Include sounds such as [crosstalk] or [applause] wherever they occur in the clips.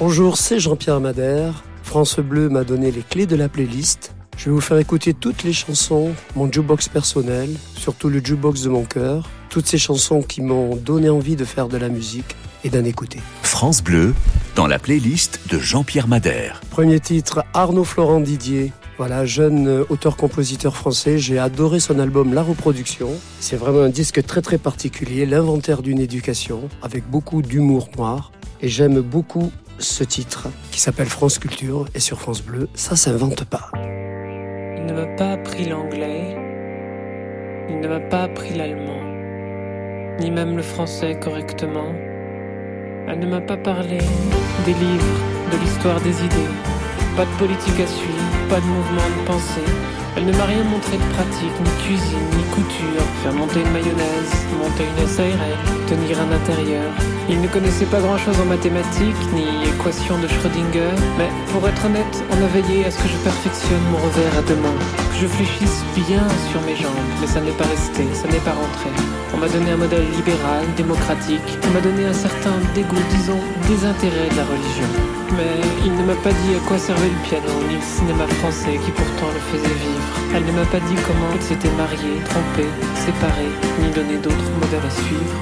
Bonjour, c'est Jean-Pierre Madère. France Bleu m'a donné les clés de la playlist. Je vais vous faire écouter toutes les chansons, mon jukebox personnel, surtout le jukebox de mon cœur, toutes ces chansons qui m'ont donné envie de faire de la musique et d'en écouter. France Bleu, dans la playlist de Jean-Pierre Madère. Premier titre, Arnaud Florent Didier. Voilà, jeune auteur-compositeur français, j'ai adoré son album La Reproduction. C'est vraiment un disque très très particulier, l'inventaire d'une éducation, avec beaucoup d'humour noir. Et j'aime beaucoup ce titre qui s'appelle France Culture et sur France Bleu, ça s'invente pas. Il ne m'a pas appris l'anglais, il ne m'a pas appris l'allemand, ni même le français correctement. Elle ne m'a pas parlé des livres, de l'histoire des idées, pas de politique à suivre, pas de mouvement de pensée. Elle ne m'a rien montré de pratique, ni cuisine, ni couture, faire monter une mayonnaise, monter une SARL, tenir un intérieur. Il ne connaissait pas grand-chose en mathématiques, ni équations de Schrödinger, mais pour être honnête, on a veillé à ce que je perfectionne mon revers à deux mains, que je fléchisse bien sur mes jambes, mais ça n'est pas resté, ça n'est pas rentré. On m'a donné un modèle libéral, démocratique, on m'a donné un certain dégoût, disons, désintérêt de la religion. Mais il ne m'a pas dit à quoi servait le piano, ni le cinéma français qui pourtant le faisait vivre. Elle ne m'a pas dit comment elle s'était mariée, trompée, séparée, ni donné d'autres modèles à suivre.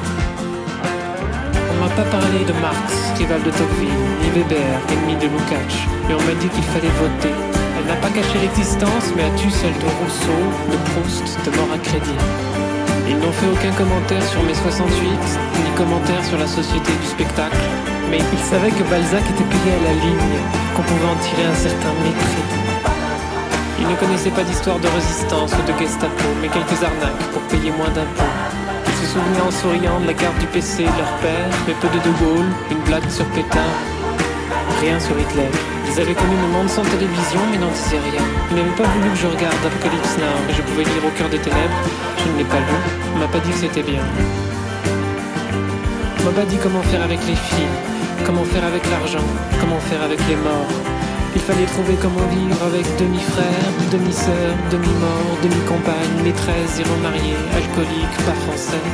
On m'a pas parlé de Marx, rival de Tocqueville, ni Weber, ennemi de Lukács, mais on m'a dit qu'il fallait voter. Elle n'a pas caché l'existence, mais a tu celle de Rousseau, de Proust, de mort à crédit? Ils n'ont fait aucun commentaire sur mes 68, ni commentaire sur la société du spectacle, mais ils savaient que Balzac était payé à la ligne, qu'on pouvait en tirer un certain mépris. Ils ne connaissaient pas d'histoire de résistance ou de Gestapo, mais quelques arnaques pour payer moins d'impôts. Ils se souvenaient en souriant de la carte du PC de leur père, mais peu de De Gaulle, une blague sur Pétain, rien sur Hitler. Ils avaient connu le monde sans télévision, mais n'en disaient rien. Ils n'avaient pas voulu que je regarde Apocalypse Now, mais je pouvais lire au cœur des ténèbres. Je ne l'ai pas lu. On m'a pas dit que c'était bien. On m'a pas dit comment faire avec les filles, comment faire avec l'argent, comment faire avec les morts? Il fallait trouver comment vivre avec demi-frère, demi-sœur, demi-mort, demi-compagne, maîtresse, remariée, alcoolique, pas français.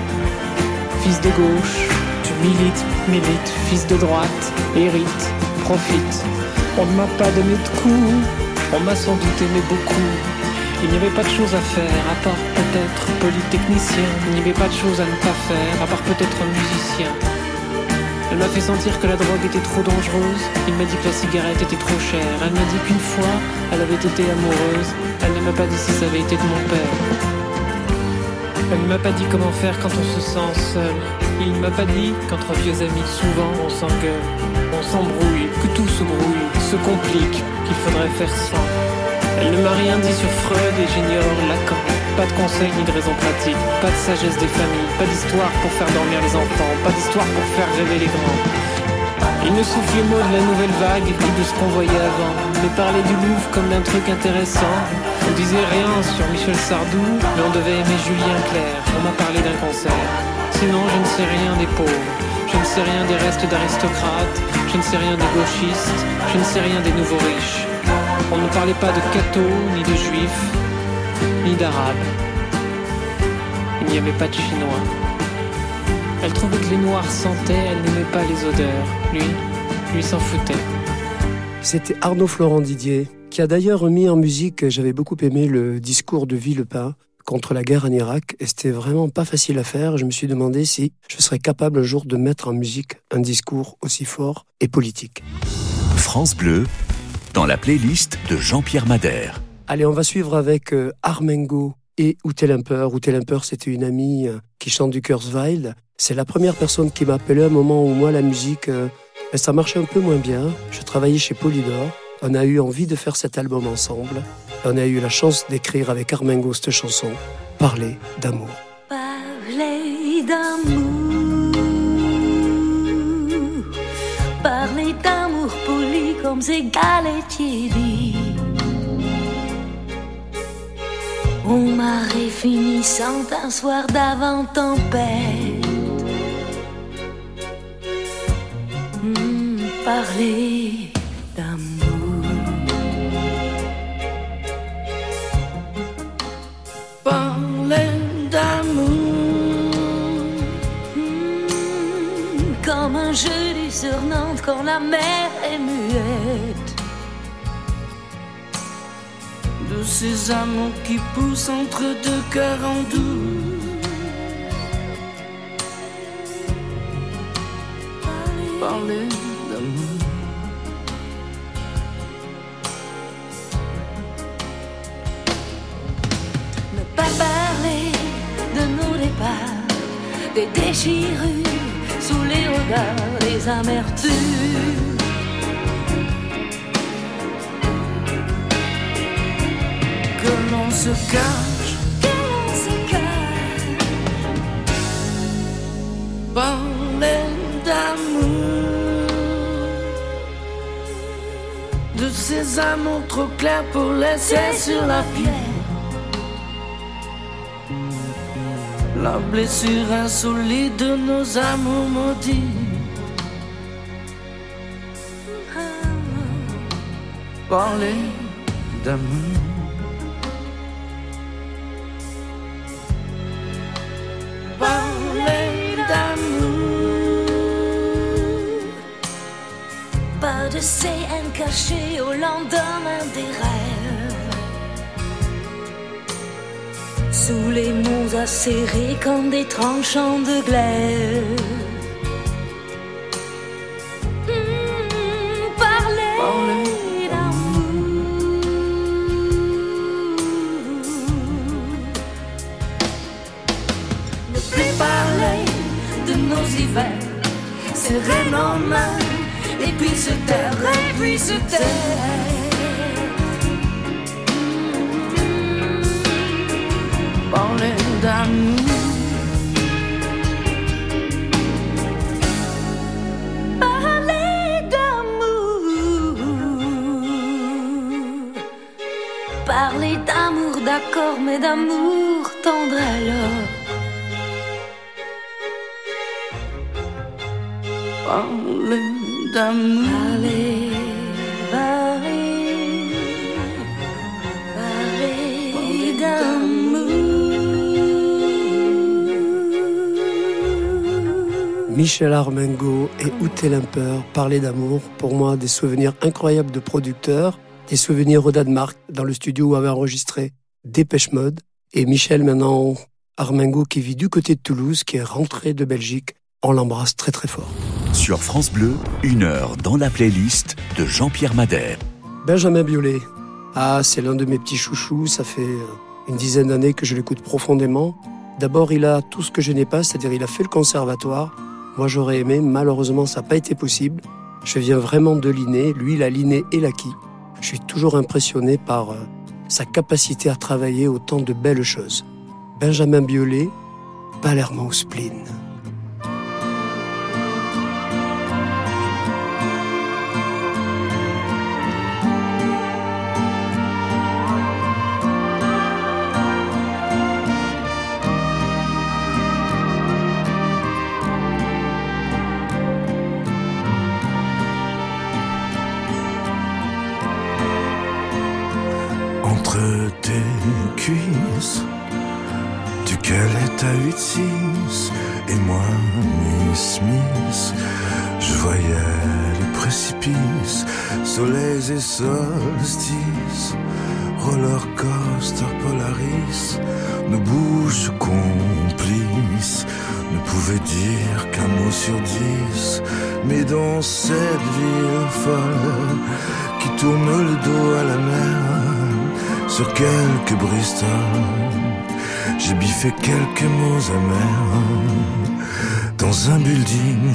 Fils de gauche, tu milites, milites, fils de droite, hérite, profite. On ne m'a pas donné de coups, on m'a sans doute aimé beaucoup. Il n'y avait pas de choses à faire, à part peut-être polytechnicien. Il n'y avait pas de choses à ne pas faire, à part peut-être musicien. Elle m'a fait sentir que la drogue était trop dangereuse. Il m'a dit que la cigarette était trop chère. Elle m'a dit qu'une fois, elle avait été amoureuse. Elle ne m'a pas dit si ça avait été de mon père. Elle ne m'a pas dit comment faire quand on se sent seul. Il ne m'a pas dit qu'entre vieux amis, souvent on s'engueule, on s'embrouille, que tout se brouille, se complique, qu'il faudrait faire sans. Elle ne m'a rien dit sur Freud et j'ignore Lacan. Pas de conseils ni de raisons pratiques, pas de sagesse des familles, pas d'histoire pour faire dormir les enfants, pas d'histoire pour faire rêver les grands. Il ne soufflait mot de la nouvelle vague ni de ce qu'on voyait avant, mais parlait du Louvre comme d'un truc intéressant. On disait rien sur Michel Sardou, mais on devait aimer Julien Clerc. On m'a parlé d'un concert. Sinon, je ne sais rien des pauvres. Je ne sais rien des restes d'aristocrates. Je ne sais rien des gauchistes. Je ne sais rien des nouveaux riches. On ne parlait pas de cathos, ni de juifs, ni d'arabes. Il n'y avait pas de chinois. Elle trouvait que les noirs sentaient, elle n'aimait pas les odeurs. Lui, lui s'en foutait. C'était Arnaud Florent Didier, qui a d'ailleurs mis en musique, j'avais beaucoup aimé le discours de Villepin contre la guerre en Irak, et c'était vraiment pas facile à faire. Je me suis demandé si je serais capable un jour de mettre en musique un discours aussi fort et politique. France Bleu, dans la playlist de Jean-Pierre Madère. Allez, on va suivre avec euh, Armengo et Outelimper. Outelimper, c'était une amie euh, qui chante du Kurzweil. C'est la première personne qui m'a appelé à un moment où moi, la musique, euh, ben, ça marchait un peu moins bien. Je travaillais chez Polydor. On a eu envie de faire cet album ensemble. On a eu la chance d'écrire avec Armengo cette chanson, Parler d'amour. Parler d'amour, d'amour poli comme ces galetiers dit. On marée finissant un soir d'avant tempête. Hmm, parler d'amour. Parler d'amour. Hmm, comme un jeudi sur Nantes quand la mer De ces amours qui poussent entre deux cœurs en doux. Parler d'amour. Ne pas parler de nos départs, des déchirures sous les regards, des amertumes. Se cache. Se. Parler d'amour. De ces amours trop clairs pour laisser sur la pierre. La blessure insolite de nos amours maudits. Parler d'amour. Ne plus parler de nos hivers, serrer nos mains, et puis se taire, et puis se taire. Parler d'amour. Parler d'amour. D'accord, mais d'amour tendre alors. Parler d'amour. Michel Armengo et Ute Limper parlaient d'amour. Pour moi, des souvenirs incroyables de producteurs, des souvenirs au Danemark, dans le studio où avait enregistré Dépêche Mode. Et Michel, maintenant, Armengo, qui vit du côté de Toulouse, qui est rentré de Belgique. On l'embrasse très très fort. Sur France Bleu, une heure dans la playlist de Jean-Pierre Madère. Benjamin Biolay. Ah, c'est l'un de mes petits chouchous. Ça fait euh, une dizaine d'années que je l'écoute profondément. D'abord, il a tout ce que je n'ai pas, c'est-à-dire il a fait le conservatoire. Moi, j'aurais aimé. Malheureusement, ça n'a pas été possible. Je viens vraiment de l'inné. Lui, il a l'inné et l'acquis. Je suis toujours impressionné par euh, sa capacité à travailler autant de belles choses. Benjamin Biolay, Palermo spleen. Solstices, roller coaster Polaris, nos bouches complices ne pouvaient dire qu'un mot sur dix, mais dans cette ville folle qui tourne le dos à la mer, sur quelques Bristol, j'ai biffé quelques mots amers. Dans un building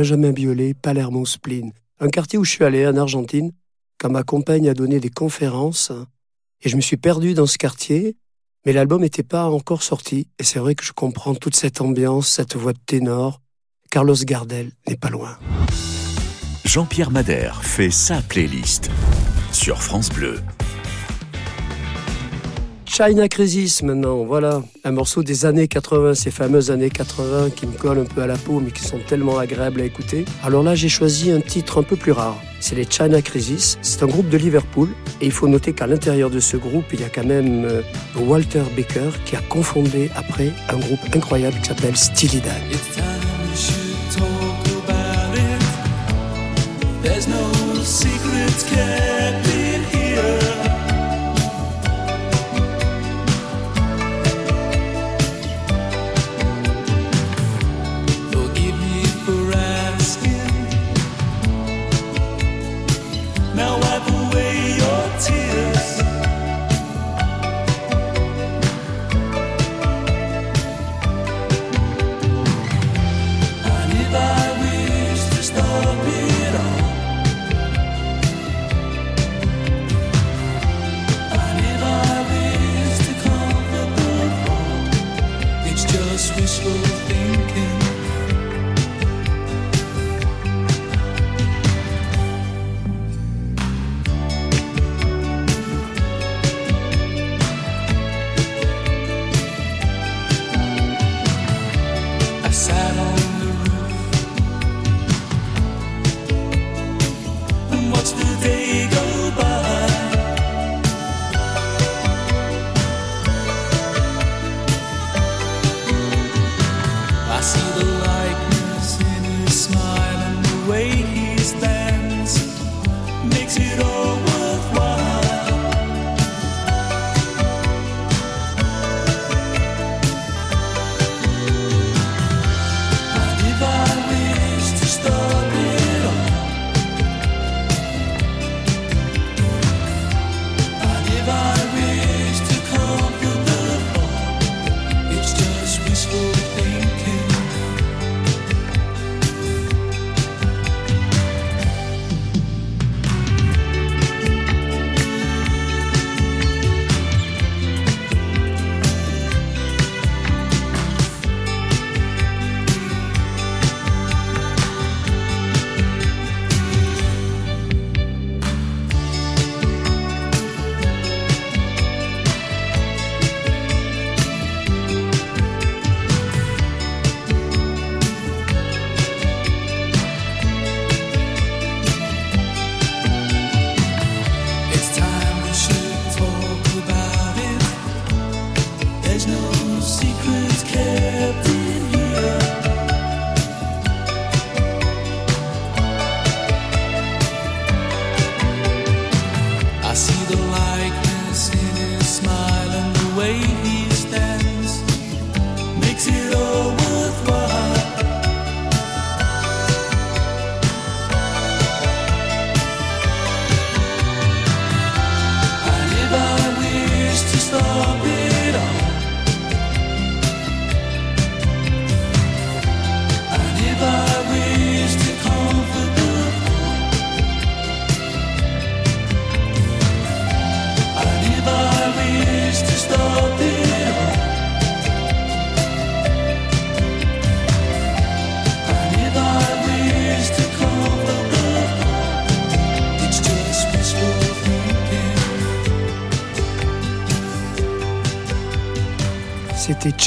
Benjamin Biolay, Palermo Spleen. Un quartier où je suis allé en Argentine, quand ma compagne a donné des conférences, et je me suis perdu dans ce quartier, mais l'album n'était pas encore sorti, et c'est vrai que je comprends toute cette ambiance, cette voix de ténor. Carlos Gardel n'est pas loin. Jean-Pierre Madère fait sa playlist sur France Bleu. China Crisis maintenant, voilà, un morceau des années 80, ces fameuses années 80 qui me collent un peu à la peau mais qui sont tellement agréables à écouter. Alors là j'ai choisi un titre un peu plus rare, c'est les China Crisis, c'est un groupe de Liverpool. Et il faut noter qu'à l'intérieur de ce groupe il y a quand même euh, Walter Baker qui a confondé après un groupe incroyable qui s'appelle Steely Dan. There's no secrets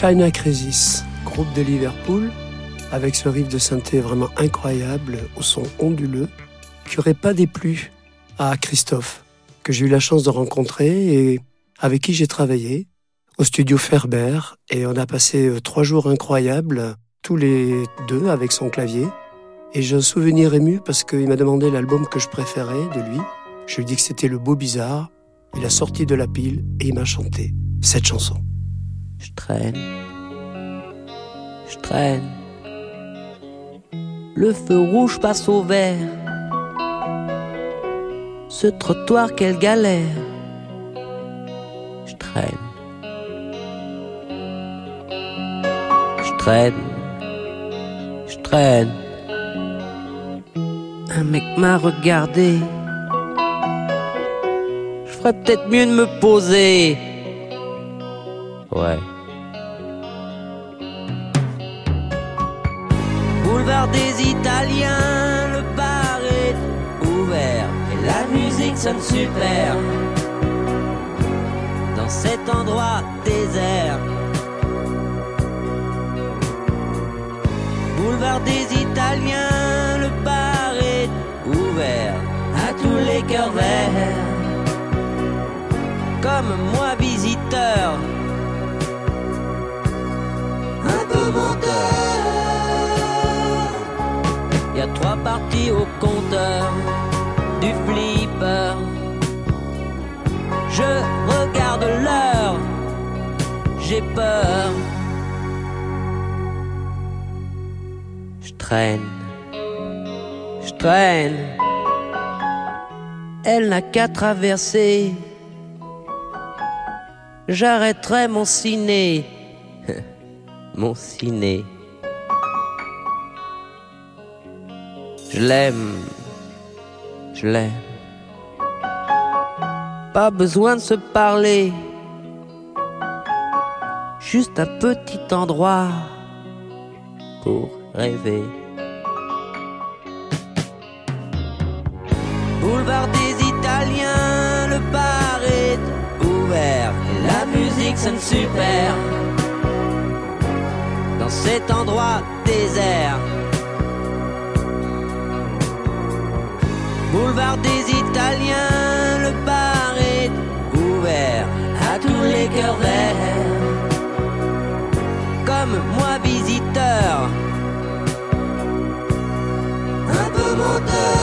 China Crisis, groupe de Liverpool, avec ce riff de synthé vraiment incroyable, au son onduleux, qui aurait pas déplu à Christophe, que j'ai eu la chance de rencontrer et avec qui j'ai travaillé au studio Ferber. Et on a passé euh, trois jours incroyables, tous les deux avec son clavier. Et j'ai un souvenir ému parce qu'il m'a demandé l'album que je préférais de lui. Je lui ai dit que c'était le beau bizarre. Il a sorti de la pile et il m'a chanté cette chanson. Je traîne, je traîne. Le feu rouge passe au vert. Ce trottoir, quelle galère. Je traîne. Je traîne. Je traîne. Un mec m'a regardé. Je ferais peut-être mieux de me poser. Ouais. Boulevard des Italiens, le bar est ouvert et la musique sonne super. Dans cet endroit désert. Boulevard des Italiens, le bar est ouvert à tous les cœurs verts. Comme moi visiteur, un peu. A trois parties au compteur du flipper. Je regarde l'heure, j'ai peur. Je traîne, je traîne. Elle n'a qu'à traverser. J'arrêterai mon ciné, [laughs] mon ciné. Je l'aime, je l'aime. Pas besoin de se parler, juste un petit endroit pour rêver. Boulevard des Italiens, le bar est ouvert et la musique sonne super. Dans cet endroit désert. Boulevard des Italiens, le bar est ouvert à tous les cœurs verts. Comme moi visiteur, un peu menteur.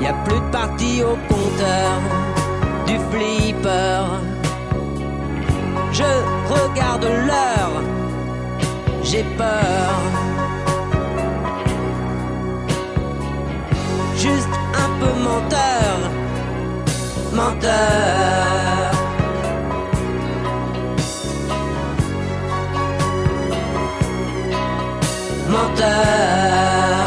Y a plus de parties au compteur du flipper. Je regarde l'heure, j'ai peur. Menteur, menteur. Menteur.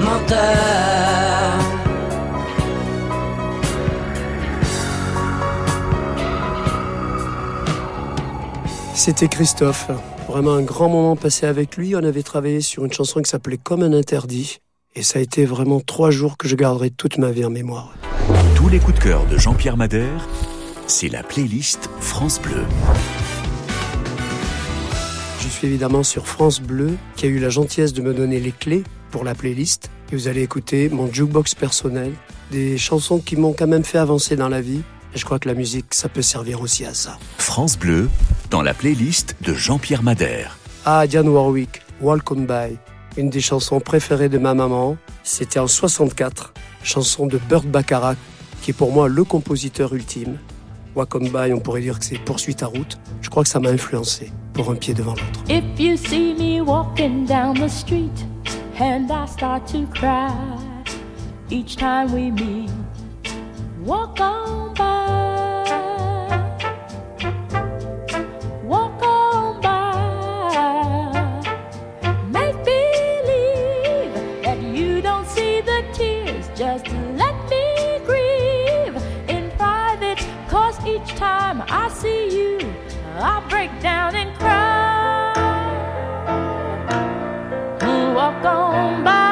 Menteur. C'était Christophe. Vraiment un grand moment passé avec lui. On avait travaillé sur une chanson qui s'appelait Comme un interdit. Et ça a été vraiment trois jours que je garderai toute ma vie en mémoire. Tous les coups de cœur de Jean-Pierre Madère, c'est la playlist France Bleu. Je suis évidemment sur France Bleu, qui a eu la gentillesse de me donner les clés pour la playlist. Et vous allez écouter mon jukebox personnel, des chansons qui m'ont quand même fait avancer dans la vie. Et je crois que la musique, ça peut servir aussi à ça. France Bleu, dans la playlist de Jean-Pierre Madère. Ah, Diane Warwick, Walk On By, une des chansons préférées de ma maman. C'était en 64, chanson de Burt Bacharach, qui est pour moi le compositeur ultime. Walk On By, on pourrait dire que c'est Poursuit ta route. Je crois que ça m'a influencé pour un pied devant l'autre. If you see me walking down the street and I start to cry each time we meet, walk on by. Time I see you, I break down and cry. Walk on by.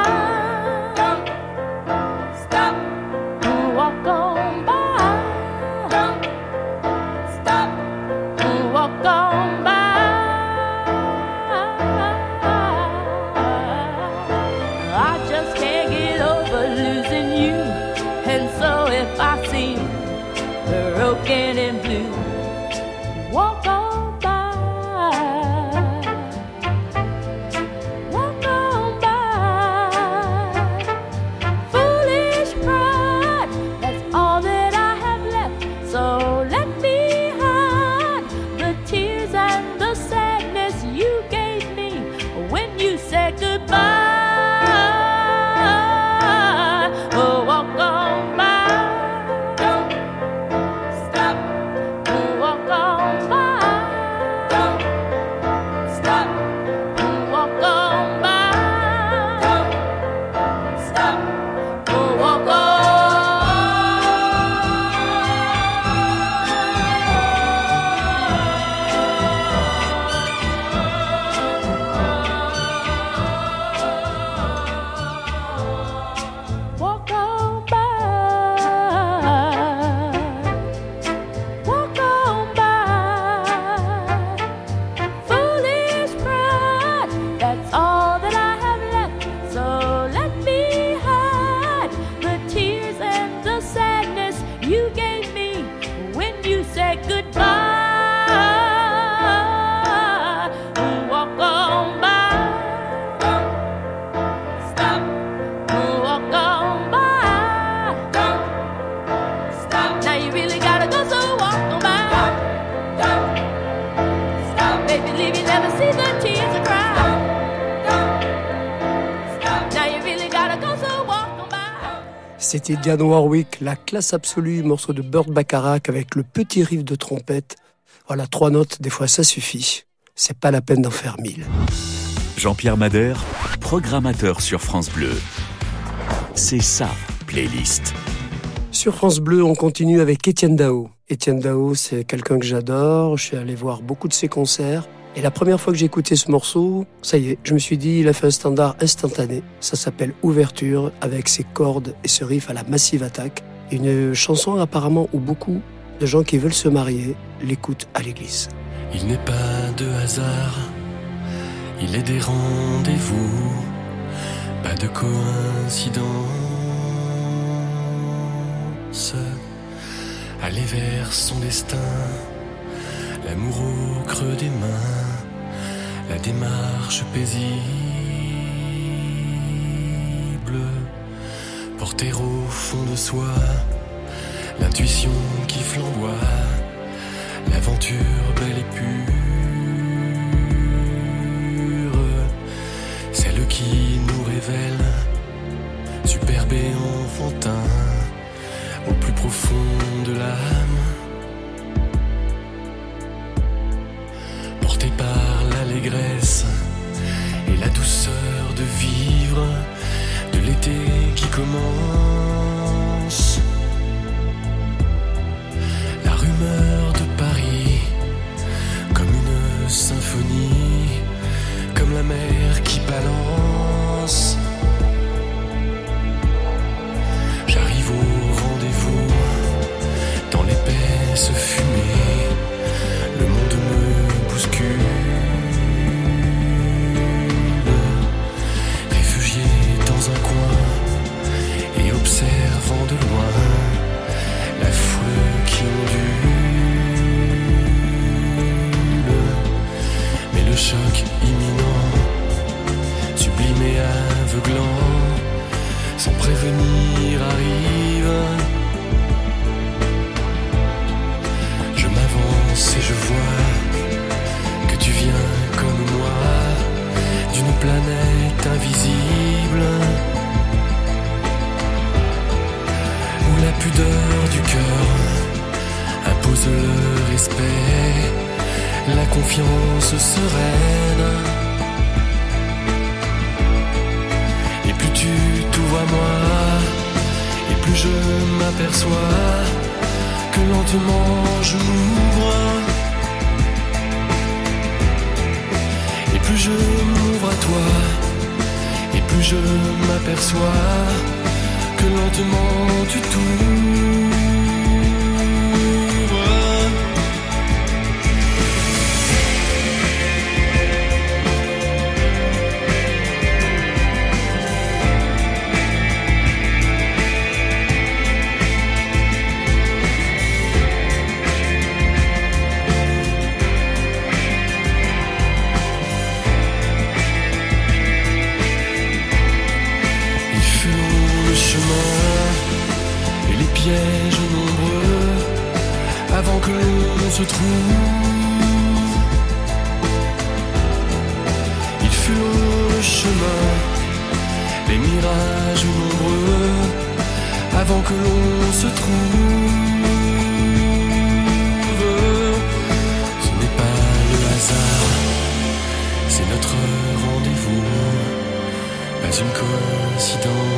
C'était Diane Warwick, la classe absolue, morceau de Burt Bacharach avec le petit riff de trompette. Voilà, trois notes, des fois ça suffit. C'est pas la peine d'en faire mille. Jean-Pierre Madère, programmateur sur France Bleu. C'est sa playlist. Sur France Bleu, on continue avec Étienne Dao. Étienne Dao, c'est quelqu'un que j'adore. Je suis allé voir beaucoup de ses concerts. Et la première fois que j'ai écouté ce morceau, ça y est, je me suis dit, il a fait un standard instantané. Ça s'appelle Ouverture, avec ses cordes et ce riff à la Massive Attack. Une chanson apparemment où beaucoup de gens qui veulent se marier l'écoutent à l'église. Il n'est pas de hasard, il est des rendez-vous, pas de coïncidence. Aller vers son destin, l'amour au creux des mains, la démarche paisible, porter au fond de soi, l'intuition qui flamboie l'aventure belle et pure, celle qui nous révèle, superbe et enfantin, au plus profond de l'âme, et la douceur de vivre, de l'été qui commence. La rumeur de Paris, comme une symphonie, comme la mer qui balance. Avant que l'on se trouve. Ce n'est pas le hasard, c'est notre rendez-vous pas une coïncidence.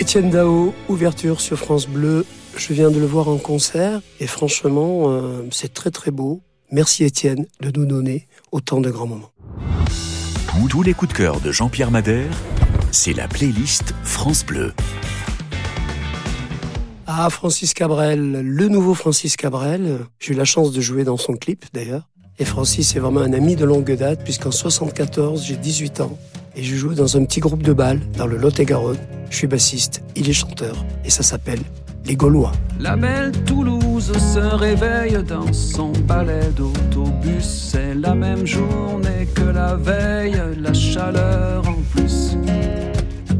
Étienne Dao, ouverture sur France Bleu. Je viens de le voir en concert et franchement, euh, c'est très très beau. Merci Étienne de nous donner autant de grands moments. Tous- Tous les coups de cœur de Jean-Pierre Madère, c'est la playlist France Bleu. Ah, Francis Cabrel, le nouveau Francis Cabrel. J'ai eu la chance de jouer dans son clip d'ailleurs. Et Francis est vraiment un ami de longue date puisqu'en 74, j'ai 18 ans. et je joue dans un petit groupe de bal dans le Lot-et-Garonne. Je suis bassiste, il est chanteur et ça s'appelle La belle Toulouse se réveille dans son palais d'autobus. C'est la même journée que la veille, la chaleur en plus.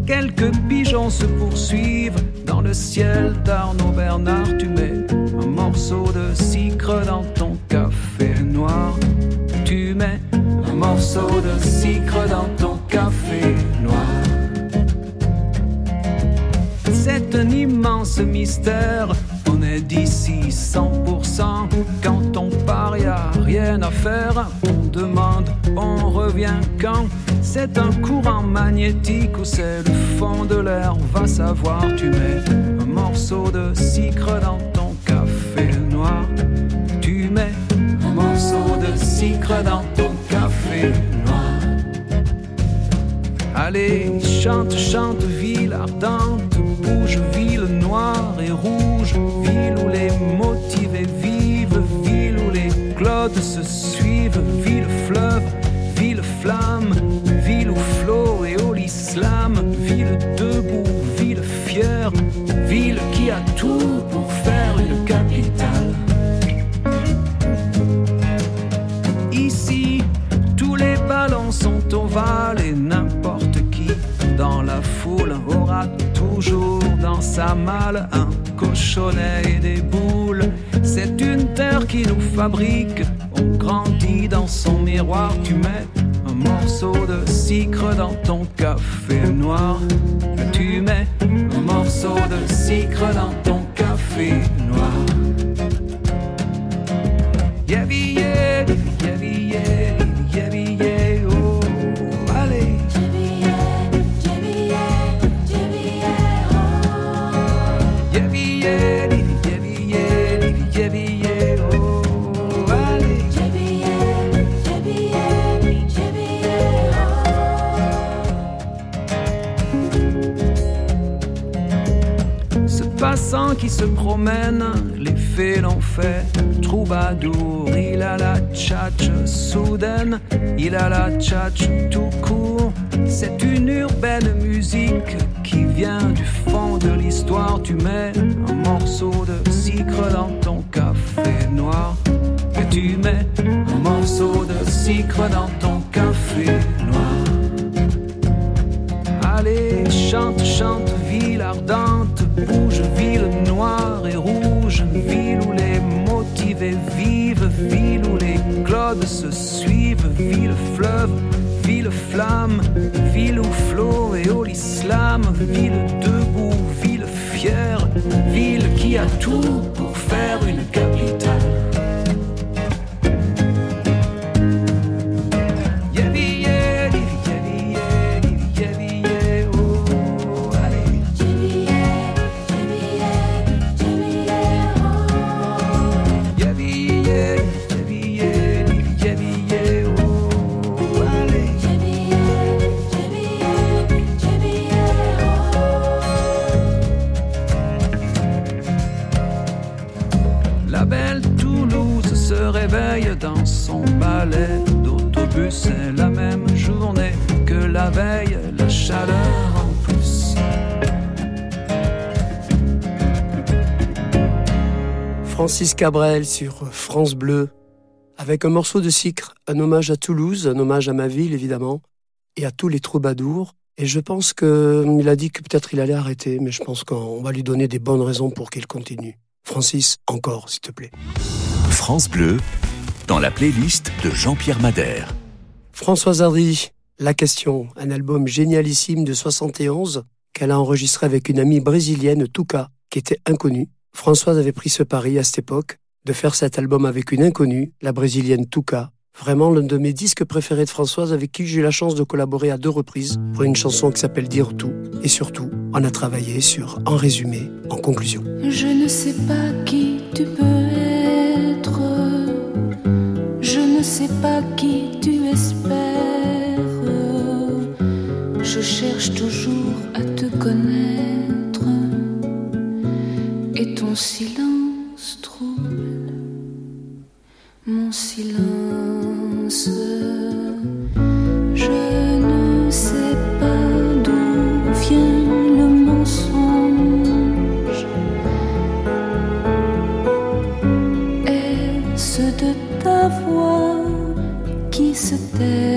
Quelques pigeons se poursuivent dans le ciel d'Arnaud Bernard. Tu mets un morceau de sucre dans ton café noir. Tu mets un morceau de sucre dans ton café noir. C'est un immense mystère. On est d'ici 100%. Quand on part, y a rien à faire. On demande, on revient quand? C'est un courant magnétique ou c'est le fond de l'air. Va savoir, tu mets un morceau de sucre dans ton café noir. Tu mets un morceau de sucre dans ton café noir. Allez, chante, chante, ville ardente, ville noire et rouge, ville où les motivés vivent, ville où les clodes se suivent, malle un cochonnet et des boules. C'est une terre qui nous fabrique, on grandit dans son miroir. Tu mets un morceau de sucre dans ton café noir. Tu mets un morceau de sucre dans ton café qui se promène, les fées l'ont fait. Troubadour, il a la tchatche soudaine, il a la tchatche tout court. C'est une urbaine musique qui vient du fond de l'histoire. Tu mets un morceau de sucre dans ton café noir. Et tu mets un morceau de sucre dans ton vivent, ville où les clodes se suivent, ville fleuve, ville flamme, ville où flot et l'islam, ville debout, ville fière, ville qui a tout pour Francis Cabrel sur France Bleu, avec un morceau de sucre, un hommage à Toulouse, un hommage à ma ville évidemment, et à tous les troubadours. Et je pense qu'il a dit que peut-être il allait arrêter, mais je pense qu'on va lui donner des bonnes raisons pour qu'il continue. Francis, encore, s'il te plaît. France Bleu, dans la playlist de Jean-Pierre Madère. Françoise Hardy, La Question, un album génialissime de 71 qu'elle a enregistré avec une amie brésilienne, Tuca, qui était inconnue. Françoise avait pris ce pari à cette époque de faire cet album avec une inconnue, la brésilienne Tuca. Vraiment l'un de mes disques préférés de Françoise avec qui j'ai eu la chance de collaborer à deux reprises pour une chanson qui s'appelle Dire tout. Et surtout, on a travaillé sur En résumé, en conclusion. Je ne sais pas qui tu peux être. Je ne sais pas qui tu espères. Je cherche toujours Mon silence trouble mon silence. Je ne sais pas d'où vient le mensonge. Est-ce de ta voix qui se tait?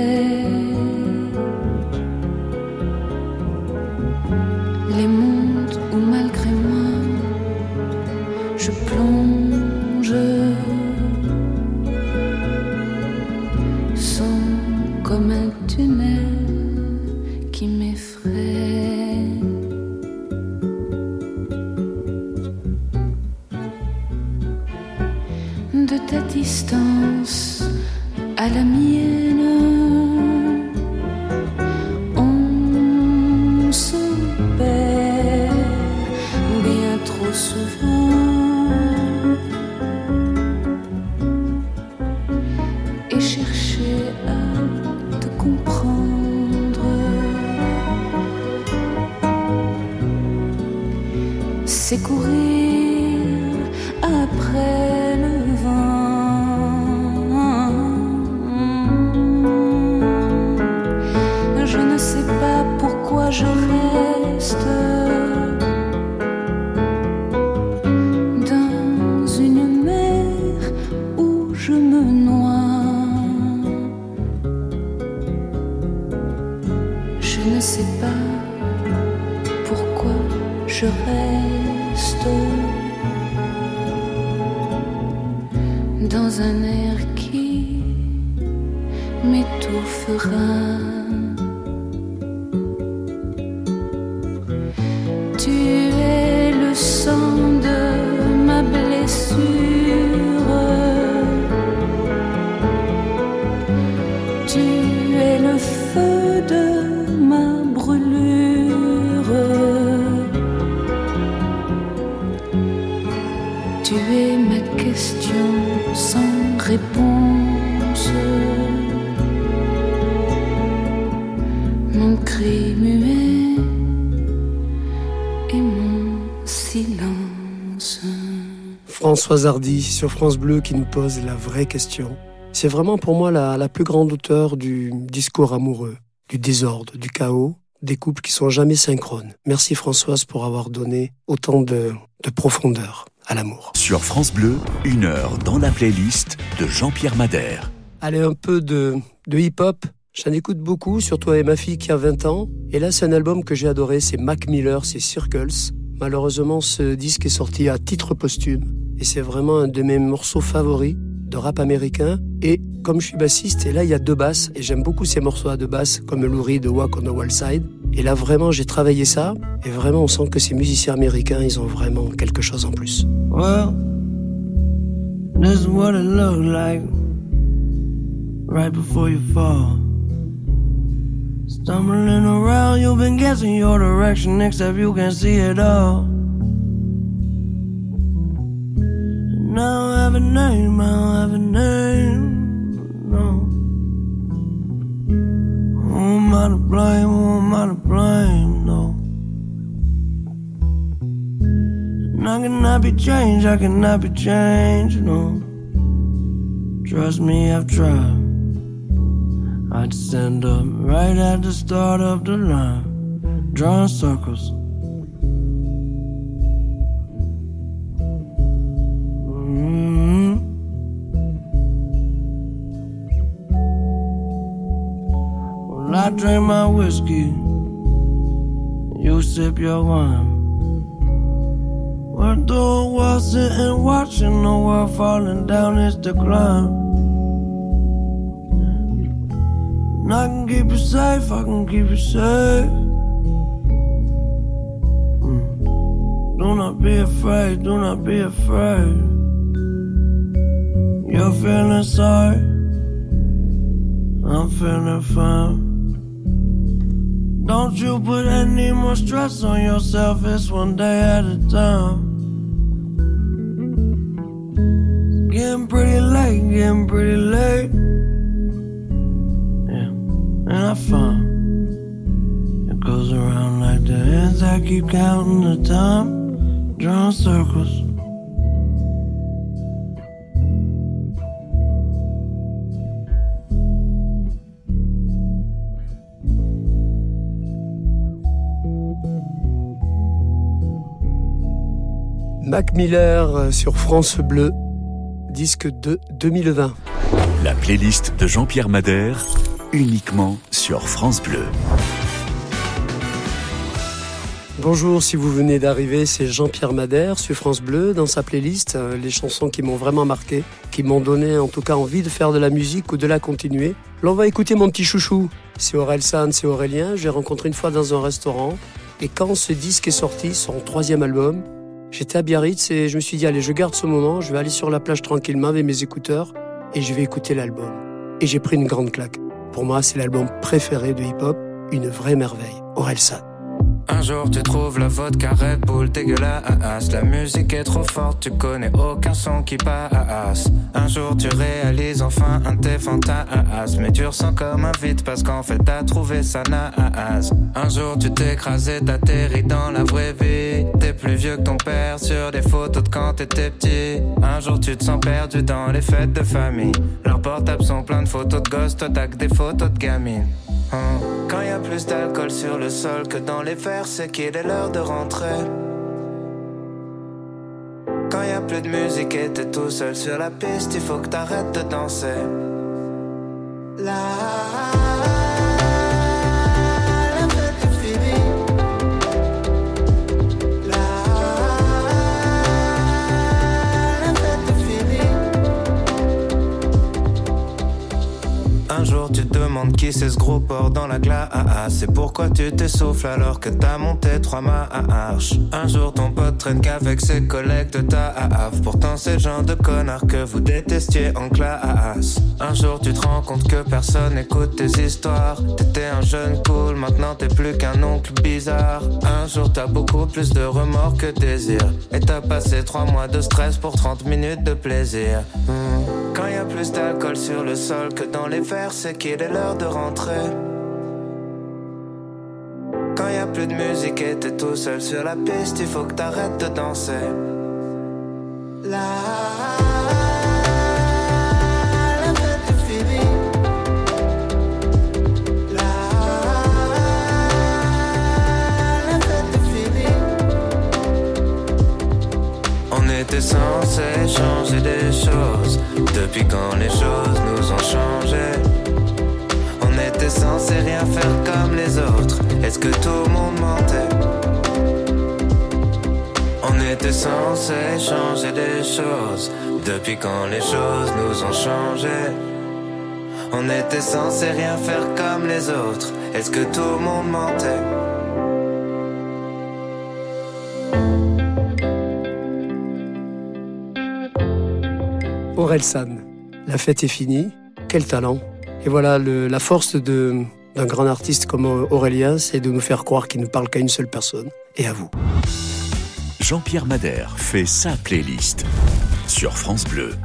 Courir après le vent. Françoise Hardy sur France Bleu qui nous pose la vraie question. C'est vraiment pour moi la, la plus grande auteure du discours amoureux, du désordre, du chaos, des couples qui sont jamais synchrones. Merci Françoise pour avoir donné autant de, de profondeur à l'amour. Sur France Bleu, une heure dans la playlist de Jean-Pierre Madère. Allez, un peu de, de hip-hop. J'en écoute beaucoup, surtout avec ma fille qui a 20 ans. Et là, c'est un album que j'ai adoré, c'est Mac Miller, c'est Circles. Malheureusement, ce disque est sorti à titre posthume. Et c'est vraiment un de mes morceaux favoris de rap américain. Et comme je suis bassiste, et là, il y a deux basses. Et j'aime beaucoup ces morceaux à deux basses, comme Lou de Walk on the Wild Side. Et là, vraiment, j'ai travaillé ça. Et vraiment, on sent que ces musiciens américains, ils ont vraiment quelque chose en plus. Well, this is what it looked like right before you fall. Stumbling around, you've been guessing your direction, except you can see it all. Have a name, I don't have a name, no. Who am I to blame? Who am I to blame? No. And I cannot be changed, I cannot be changed, no. Trust me, I've tried. I'd stand up right at the start of the line, drawing circles. Well, I drink my whiskey, you sip your wine. We're through while sitting watching the world falling down its decline. And I can keep you safe, I can keep you safe. Mm. Do not be afraid, do not be afraid. You're feeling sorry, I'm feeling fine. Don't you put any more stress on yourself, it's one day at a time. Getting pretty late, getting pretty late. Yeah, and I found it goes around like the hands I keep counting the time, drawing circles. Mac Miller euh, sur France Bleu, disque de 2020. La playlist de Jean-Pierre Madère, uniquement sur France Bleu. Bonjour, si vous venez d'arriver, c'est Jean-Pierre Madère sur France Bleu dans sa playlist, euh, les chansons qui m'ont vraiment marqué, qui m'ont donné en tout cas envie de faire de la musique ou de la continuer. Là, on va écouter mon petit chouchou. C'est Aurel San, c'est Aurélien. Je l'ai rencontré une fois dans un restaurant. Et quand ce disque est sorti, son troisième album, j'étais à Biarritz et je me suis dit, allez, je garde ce moment, je vais aller sur la plage tranquillement avec mes écouteurs et je vais écouter l'album. Et j'ai pris une grande claque. Pour moi, c'est l'album préféré de hip-hop, une vraie merveille. Aurel San. Un jour tu trouves la vodka Red Bull dégueulasse. La musique est trop forte, tu connais aucun son qui passe. Un jour tu réalises enfin un de tes fantasmes. Mais tu ressens comme un vide parce qu'en fait t'as trouvé ça naze. Un jour tu t'écrases t'atterris dans la vraie vie. T'es plus vieux que ton père sur des photos de quand t'étais petit. Un jour tu te sens perdu dans les fêtes de famille. Leurs portables sont pleins de photos de gosses, toi t'as que des photos de gamines Quand y a plus d'alcool sur le sol que dans les verres, c'est qu'il est l'heure de rentrer. Quand y a plus de musique et t'es tout seul sur la piste, il faut que t'arrêtes de danser. La qui c'est ce gros porc dans la glace. C'est pourquoi tu t'essouffles alors que t'as monté trois marches. Un jour ton pote traîne qu'avec ses collègues de ta AAF Pourtant c'est le genre de connard que vous détestiez en classe. Un jour tu te rends compte que personne écoute tes histoires. T'étais un jeune cool, maintenant t'es plus qu'un oncle bizarre. Un jour t'as beaucoup plus de remords que désir. Et t'as passé trois mois de stress pour 30 minutes de plaisir. Hmm. Quand y a plus d'alcool sur le sol que dans les verres, c'est qu'il est l'heure de rentrer. Quand y a plus de musique et t'es tout seul sur la piste, il faut que t'arrêtes de danser. Était censé changer des choses. Depuis quand les choses nous ont changé? On était censé rien faire comme les autres. Est-ce que tout le monde mentait? On était censé changer des choses. Depuis quand les choses nous ont changé? On était censé rien faire comme les autres. Est-ce que tout le monde mentait? La fête est finie. Quel talent. Et voilà, le- la force d'un grand artiste comme Aurélien, c'est de nous faire croire qu'il ne parle qu'à une seule personne. Et à vous. Jean-Pierre Madère fait sa playlist sur France Bleu.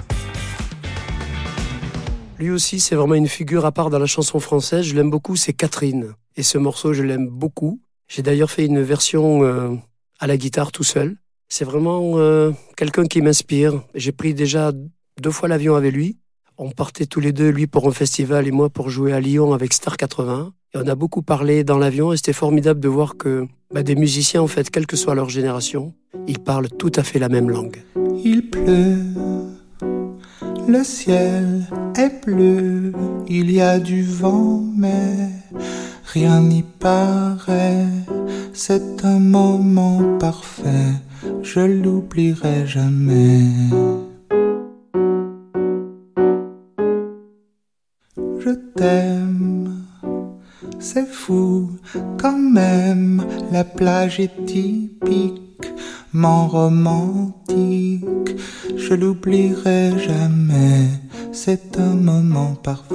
Lui aussi, c'est vraiment une figure à part dans la chanson française. Je l'aime beaucoup, c'est Catherine. Et ce morceau, je l'aime beaucoup. J'ai d'ailleurs fait une version euh, à la guitare tout seul. C'est vraiment euh, quelqu'un qui m'inspire. J'ai pris déjà deux fois l'avion avec lui. On partait tous les deux, lui pour un festival et moi pour jouer à Lyon avec Star 80. Et on a beaucoup parlé dans l'avion et c'était formidable de voir que bah, des musiciens, en fait, quelle que soit leur génération, ils parlent tout à fait la même langue. Il pleut, le ciel est bleu, il y a du vent, mais rien n'y paraît. C'est un moment parfait, je l'oublierai jamais. Je t'aime, c'est fou quand même, la plage est typiquement romantique, je l'oublierai jamais, c'est un moment parfait.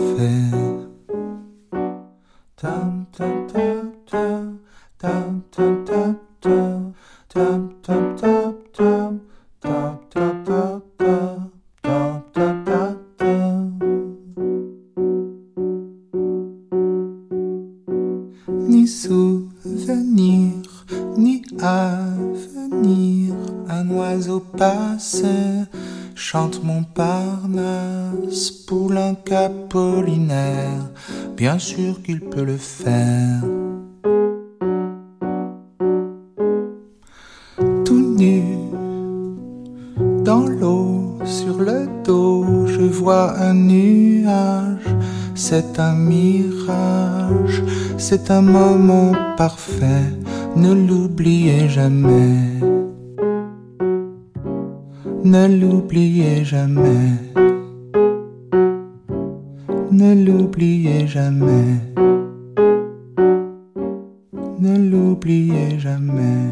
Ni avenir. Un oiseau passe, chante mon Parnasse, poulain capolinaire, bien sûr qu'il peut le faire. Tout nu, dans l'eau, sur le dos, je vois un nuage. C'est un mirage, c'est un moment parfait, ne l'oubliez jamais. Ne l'oubliez jamais. Ne l'oubliez jamais. Ne l'oubliez jamais.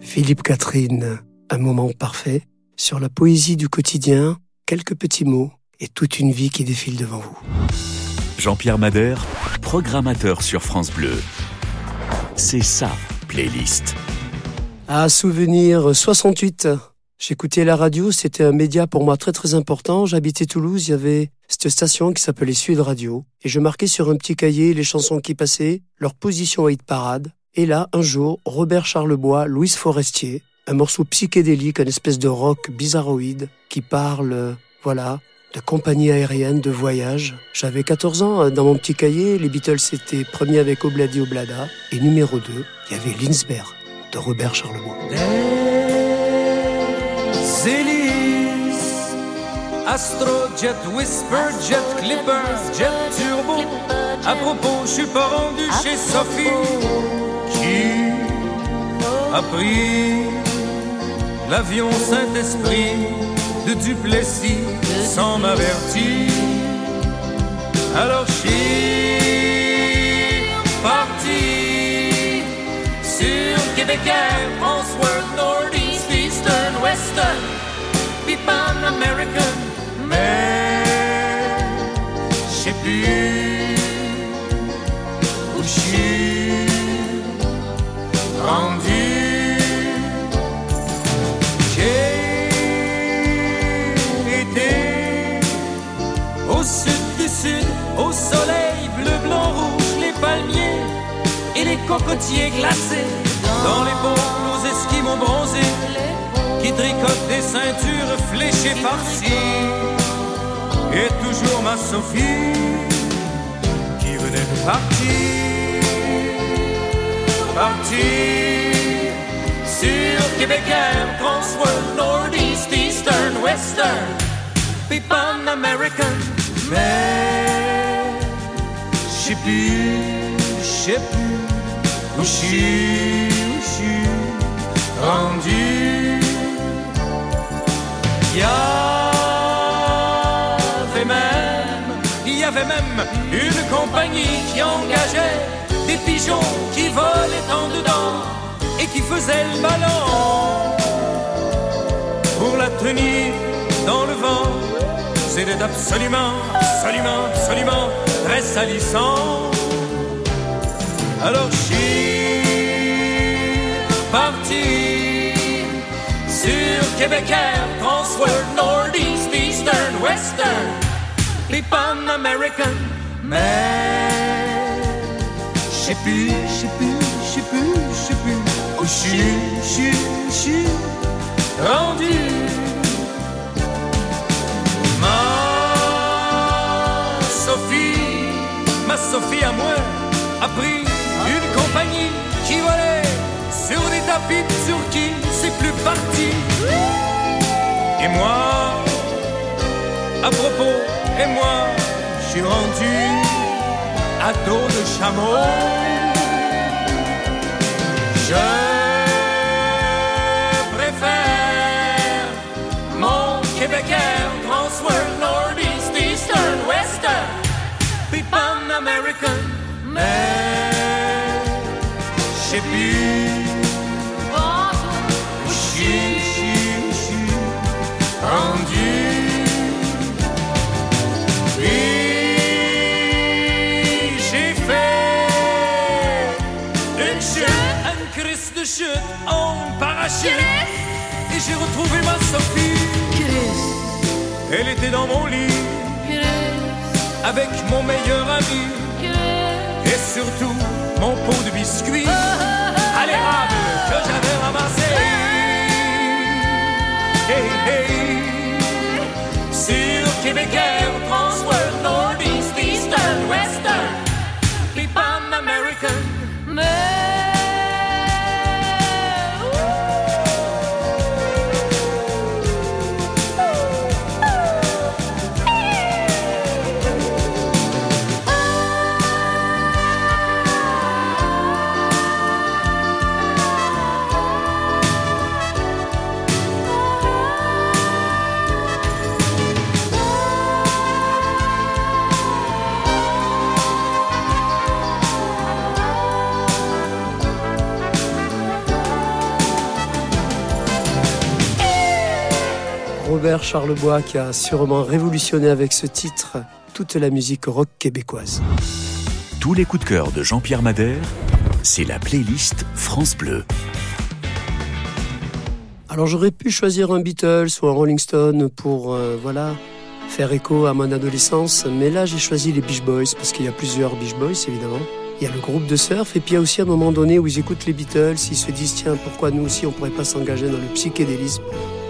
Philippe Catherine, un moment parfait sur la poésie du quotidien, quelques petits mots et toute une vie qui défile devant vous. Jean-Pierre Madère, programmateur sur France Bleu. C'est ça, playlist. À souvenir 68. J'écoutais la radio, c'était un média pour moi très très important. J'habitais Toulouse, il y avait cette station qui s'appelait Sud Radio. Et je marquais sur un petit cahier les chansons qui passaient, leur position à hit parade. Et là, un jour, Robert Charlebois, Louise Forestier, un morceau psychédélique, une espèce de rock bizarroïde qui parle, voilà, de compagnie aérienne, de voyage. J'avais 14 ans, euh, dans mon petit cahier, les Beatles étaient premiers avec Obladi Oblada, et numéro 2, il y avait Linsberg de Robert Charlebois. Hélice, Astrojet, Whisper, Jet Clipper, Jet Turbo. À propos, je suis pas rendu chez Sophie qui a pris l'avion Saint-Esprit de Duplessis sans m'avertir. Alors je suis parti sur Québec Air, Transworld, Northeast, Eastern, Western, puis American, mais je sais plus où je suis cocotiers glacés. Dans les ponts, nos esquimaux bronzés qui tricotent des ceintures fléchées par-ci. Et toujours ma Sophie qui venait de partir, partir sur Québec Air, Transworld, Northeast, Eastern, Western, puis Pan American. Mais je sais plus, je sais plus je suis rendu. Il y avait même, y avait même une compagnie qui engageait des pigeons qui volaient en dedans et qui faisaient le ballon pour la tenir dans le vent. C'était absolument, absolument, absolument très salissant. Alors suis parti sur Québec Air, Transworld, Northeast, Eastern, Western, puis Pan American. Mais je sais plus, je sais plus, je sais plus, je sais plus suis, je suis, je suis rendu. Ma Sophie, ma Sophie à moi, a pris une compagnie qui volait sur des tapis de Turquie, c'est plus parti. Et moi, à propos, et moi, je suis rendu à dos de chameau. Je Et j'ai retrouvé ma Sophie. Elle était dans mon lit. Avec mon meilleur ami. Et surtout mon pot de biscuits à l'érable que j'avais ramassé. Hey, hey. Sur Québec Air, Transworld, Northeast, Eastern, Western, Robert Charlebois qui a sûrement révolutionné avec ce titre toute la musique rock québécoise. Tous les coups de cœur de Jean-Pierre Madère, c'est la playlist France Bleu. Alors j'aurais pu choisir un Beatles ou un Rolling Stone pour euh, voilà faire écho à mon adolescence, mais là j'ai choisi les Beach Boys parce qu'il y a plusieurs Beach Boys évidemment. Il y a le groupe de surf et puis il y a aussi un moment donné où ils écoutent les Beatles, ils se disent tiens pourquoi nous aussi on pourrait pas s'engager dans le psychédélisme?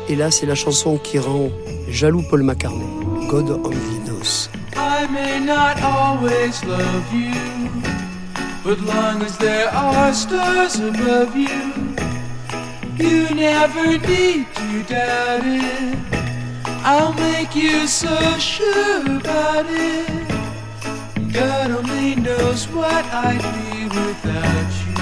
Et là c'est la chanson qui rend jaloux Paul McCartney. God only knows. I may not always love you, but long as there are stars above you, you never need to doubt it. I'll make you so sure about it. God only knows what I'd be without you.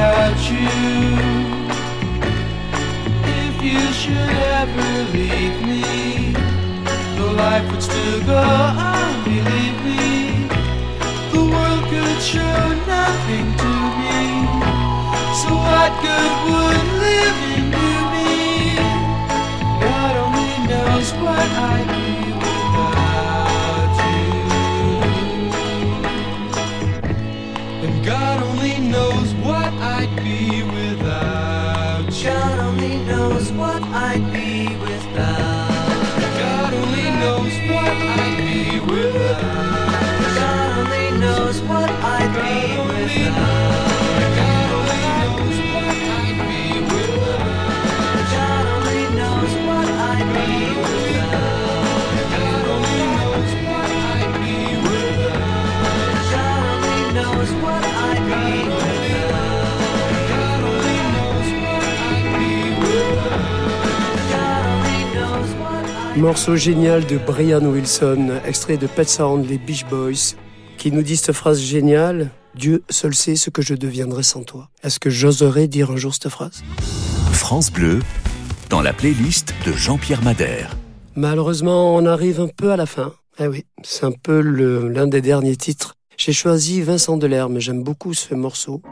Without you. If you should ever leave me, The life would still go on, believe me, the world could show nothing to me. So what good would living do me? God only knows what I'd Morceau génial de Brian Wilson, extrait de Pet Sound, les Beach Boys, qui nous dit cette phrase géniale Dieu seul sait ce que je deviendrai sans toi. Est-ce que j'oserais dire un jour cette phrase? France Bleu, dans la playlist de Jean-Pierre Madère. Malheureusement, on arrive un peu à la fin. Eh oui, c'est un peu l'un des derniers titres. J'ai choisi Vincent Delerme, j'aime beaucoup ce morceau,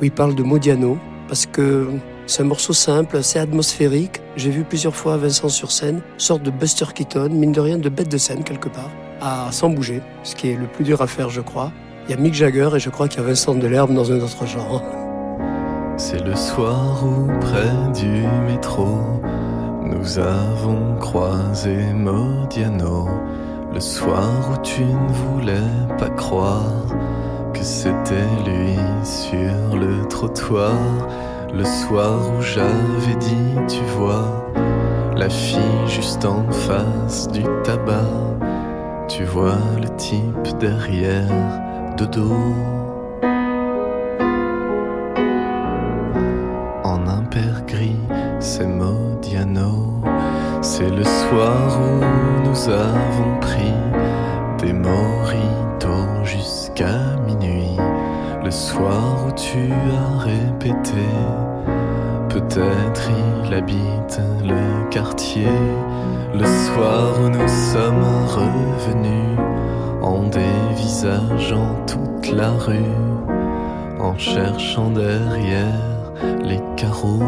où il parle de Modiano, parce que c'est un morceau simple, c'est atmosphérique. J'ai vu plusieurs fois Vincent sur scène, sorte de Buster Keaton, mine de rien de bête de scène quelque part, à sans bouger, ce qui est le plus dur à faire, je crois. Il y a Mick Jagger et je crois qu'il y a Vincent Delerme dans un autre genre. C'est le soir où près du métro nous avons croisé Modiano. Le soir où tu ne voulais pas croire que c'était lui sur le trottoir. Le soir où j'avais dit, tu vois, la fille juste en face du tabac. Tu vois le type derrière, de dos. en impair gris, c'est Modiano. C'est le soir où nous avons pris des moritos jusqu'à. Le soir où tu as répété, peut-être il habite le quartier. Le soir où nous sommes revenus en dévisageant toute la rue, en cherchant derrière les carreaux.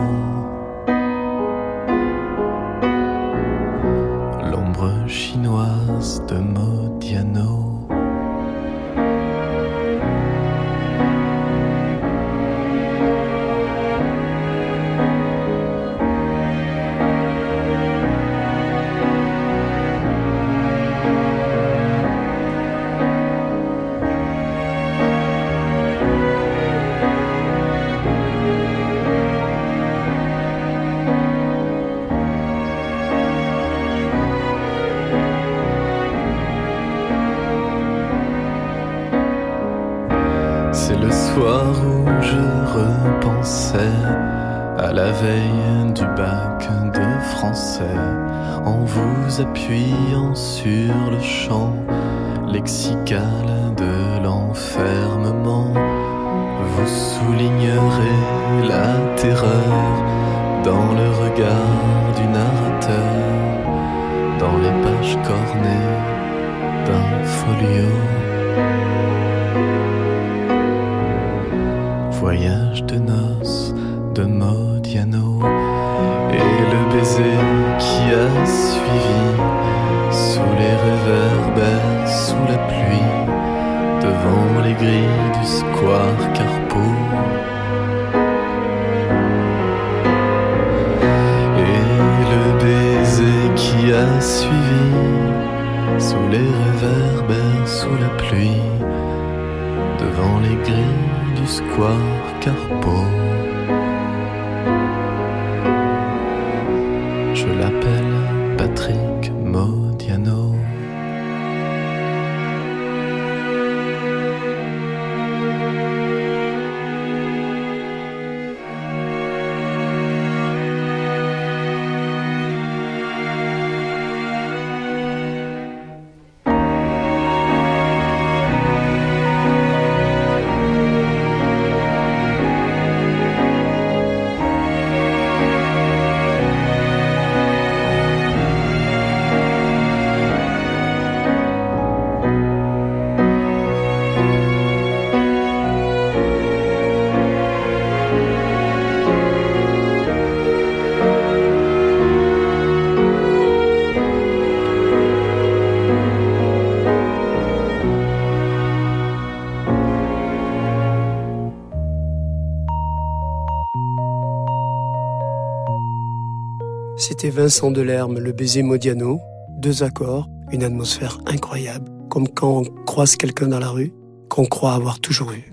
C'était Vincent Delerme, le baiser Modiano, deux accords, une atmosphère incroyable, comme quand on croise quelqu'un dans la rue, qu'on croit avoir toujours eu.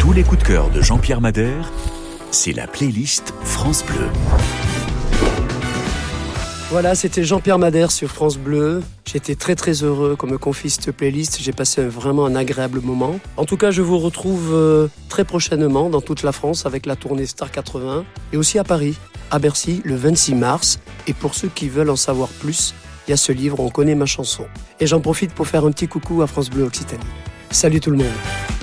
Tous les coups de cœur de Jean-Pierre Madère, c'est la playlist France Bleu. Voilà, c'était Jean-Pierre Madère sur France Bleu. J'étais très très heureux qu'on me confie cette playlist. J'ai passé un- vraiment un agréable moment. En tout cas, je vous retrouve euh, très prochainement dans toute la France avec la tournée Star 80 et aussi à Paris, à Bercy, le 26 mars. Et pour ceux qui veulent en savoir plus, il y a ce livre On connaît ma chanson. Et j'en profite pour faire un petit coucou à France Bleu Occitanie. Salut tout le monde.